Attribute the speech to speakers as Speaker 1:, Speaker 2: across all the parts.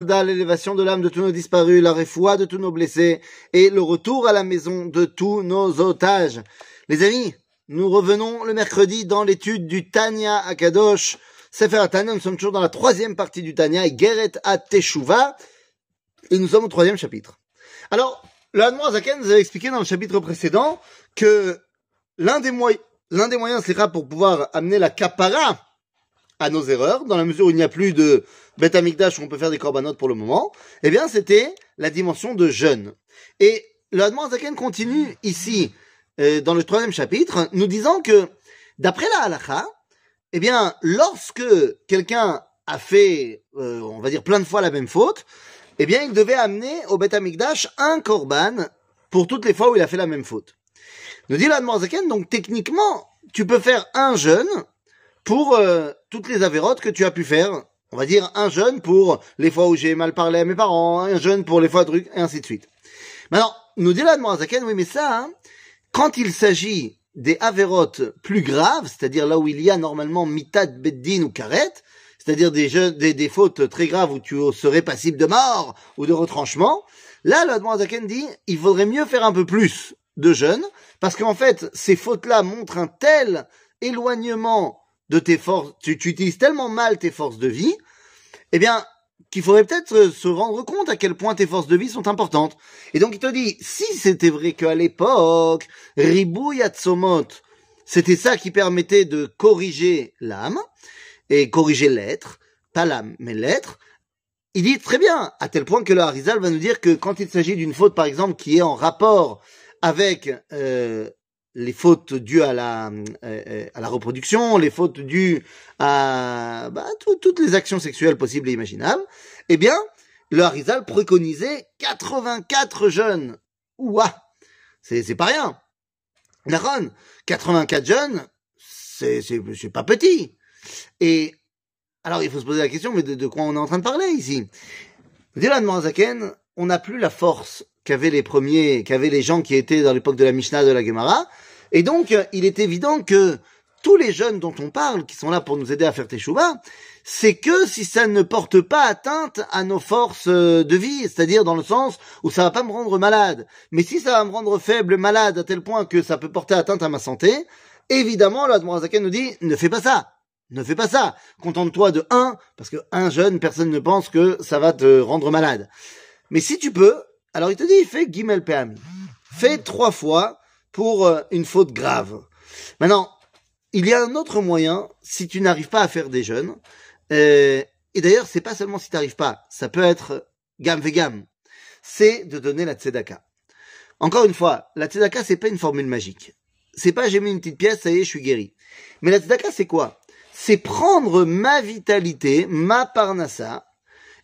Speaker 1: l'élévation de l'âme de tous nos disparus, la réfoua de tous nos blessés et le retour à la maison de tous nos otages. Les amis, nous revenons le mercredi dans l'étude du Tanya Akadosh. Sefer Tanya, nous sommes toujours dans la troisième partie du Tanya, et Geret à Teshuva, et nous sommes au troisième chapitre. Alors, le Zaken nous avait expliqué dans le chapitre précédent que l'un des moyens, l'un des moyens, c'est pour pouvoir amener la kapara à nos erreurs, dans la mesure où il n'y a plus de Beth Amikdash où on peut faire des corbanotes pour le moment, eh bien, c'était la dimension de jeûne. Et le continue ici, euh, dans le troisième chapitre, nous disant que, d'après la halakha, eh bien, lorsque quelqu'un a fait, euh, on va dire, plein de fois la même faute, eh bien, il devait amener au Beth Amikdash un korban pour toutes les fois où il a fait la même faute. Nous dit Zaken, donc techniquement, tu peux faire un jeûne pour euh, toutes les avérotes que tu as pu faire. On va dire un jeûne pour les fois où j'ai mal parlé à mes parents, un jeûne pour les fois de trucs, et ainsi de suite. Maintenant, nous dit là de Morazaken, oui, mais ça, hein, quand il s'agit des avérotes plus graves, c'est-à-dire là où il y a normalement mitad beddin ou karet, c'est-à-dire des, des, des, fautes très graves où tu serais passible de mort ou de retranchement, là, le Morazaken dit, il faudrait mieux faire un peu plus de jeûne, parce qu'en fait, ces fautes-là montrent un tel éloignement de tes forces, tu, utilises tellement mal tes forces de vie, eh bien, qu'il faudrait peut-être se rendre compte à quel point tes forces de vie sont importantes. Et donc il te dit, si c'était vrai qu'à l'époque, Ribou Yatsomot, c'était ça qui permettait de corriger l'âme, et corriger l'être, pas l'âme, mais l'être, il dit très bien, à tel point que le Harizal va nous dire que quand il s'agit d'une faute, par exemple, qui est en rapport avec euh, les fautes dues à la, euh, à la reproduction, les fautes dues à bah, toutes les actions sexuelles possibles et imaginables, eh bien, le Harizal préconisait 84 jeunes. Ouah C'est, c'est pas rien. Naron, 84 jeunes, c'est, c'est, c'est pas petit. Et, alors il faut se poser la question, mais de, quoi on est en train de parler ici? Dylan Morazaken, on n'a plus la force qu'avaient les premiers, qu'avaient les gens qui étaient dans l'époque de la Mishnah de la Gemara, et donc, il est évident que tous les jeunes dont on parle, qui sont là pour nous aider à faire Teshuvah, c'est que si ça ne porte pas atteinte à nos forces euh, de vie, c'est-à-dire dans le sens où ça va pas me rendre malade. Mais si ça va me rendre faible, malade, à tel point que ça peut porter atteinte à ma santé, évidemment, l'Admorazaken nous dit, ne fais pas ça. Ne fais pas ça. Contente-toi de un, parce que un jeune, personne ne pense que ça va te rendre malade. Mais si tu peux, alors il te dit, fais Peami. Fais trois fois pour euh, une faute grave. Maintenant, il y a un autre moyen si tu n'arrives pas à faire des jeûnes. Euh, et d'ailleurs, c'est pas seulement si tu n'arrives pas, ça peut être gamme vegan. C'est de donner la tzedaka. Encore une fois, la tzedaka c'est pas une formule magique. C'est pas j'ai mis une petite pièce, ça y est, je suis guéri. Mais la tzedaka c'est quoi? C'est prendre ma vitalité, ma parnassa,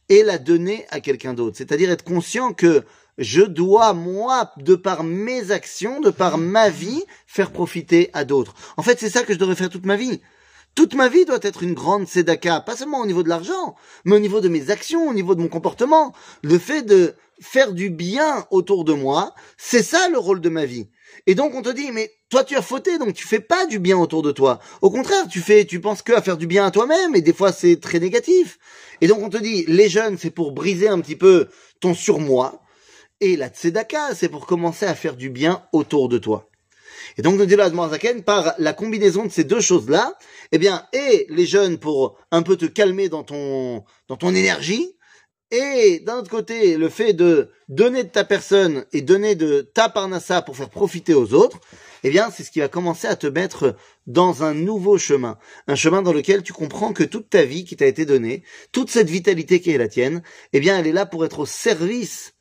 Speaker 1: et la donner à quelqu'un d'autre. C'est-à-dire être conscient que je dois, moi, de par mes actions, de par ma vie, faire profiter à d'autres. En fait, c'est ça que je devrais faire toute ma vie. Toute ma vie doit être une grande tzedaka, pas seulement au niveau de l'argent, mais au niveau de mes actions, au niveau de mon comportement. Le fait de faire du bien autour de moi, c'est ça le rôle de ma vie. Et donc on te dit, mais toi tu as fauté, donc tu fais pas du bien autour de toi. Au contraire, tu fais, tu penses que à faire du bien à toi-même, et des fois c'est très négatif. Et donc on te dit, les jeunes, c'est pour briser un petit peu ton surmoi, et la tzedaka, c'est pour commencer à faire du bien autour de toi. Et donc, nous dit là, par la combinaison de ces deux choses-là, eh bien, et les jeunes pour un peu te calmer dans ton, dans ton énergie, et d'un autre côté, le fait de donner de ta personne et donner de ta parnassa pour faire profiter aux autres, eh bien, c'est ce qui va commencer à te mettre dans un nouveau chemin. Un chemin dans lequel tu comprends que toute ta vie qui t'a été donnée, toute cette vitalité qui est la tienne, eh bien, elle est là pour être au service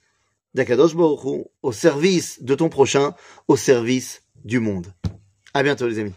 Speaker 1: d'Akadosh Baruch au service de ton prochain, au service du monde. À bientôt les amis.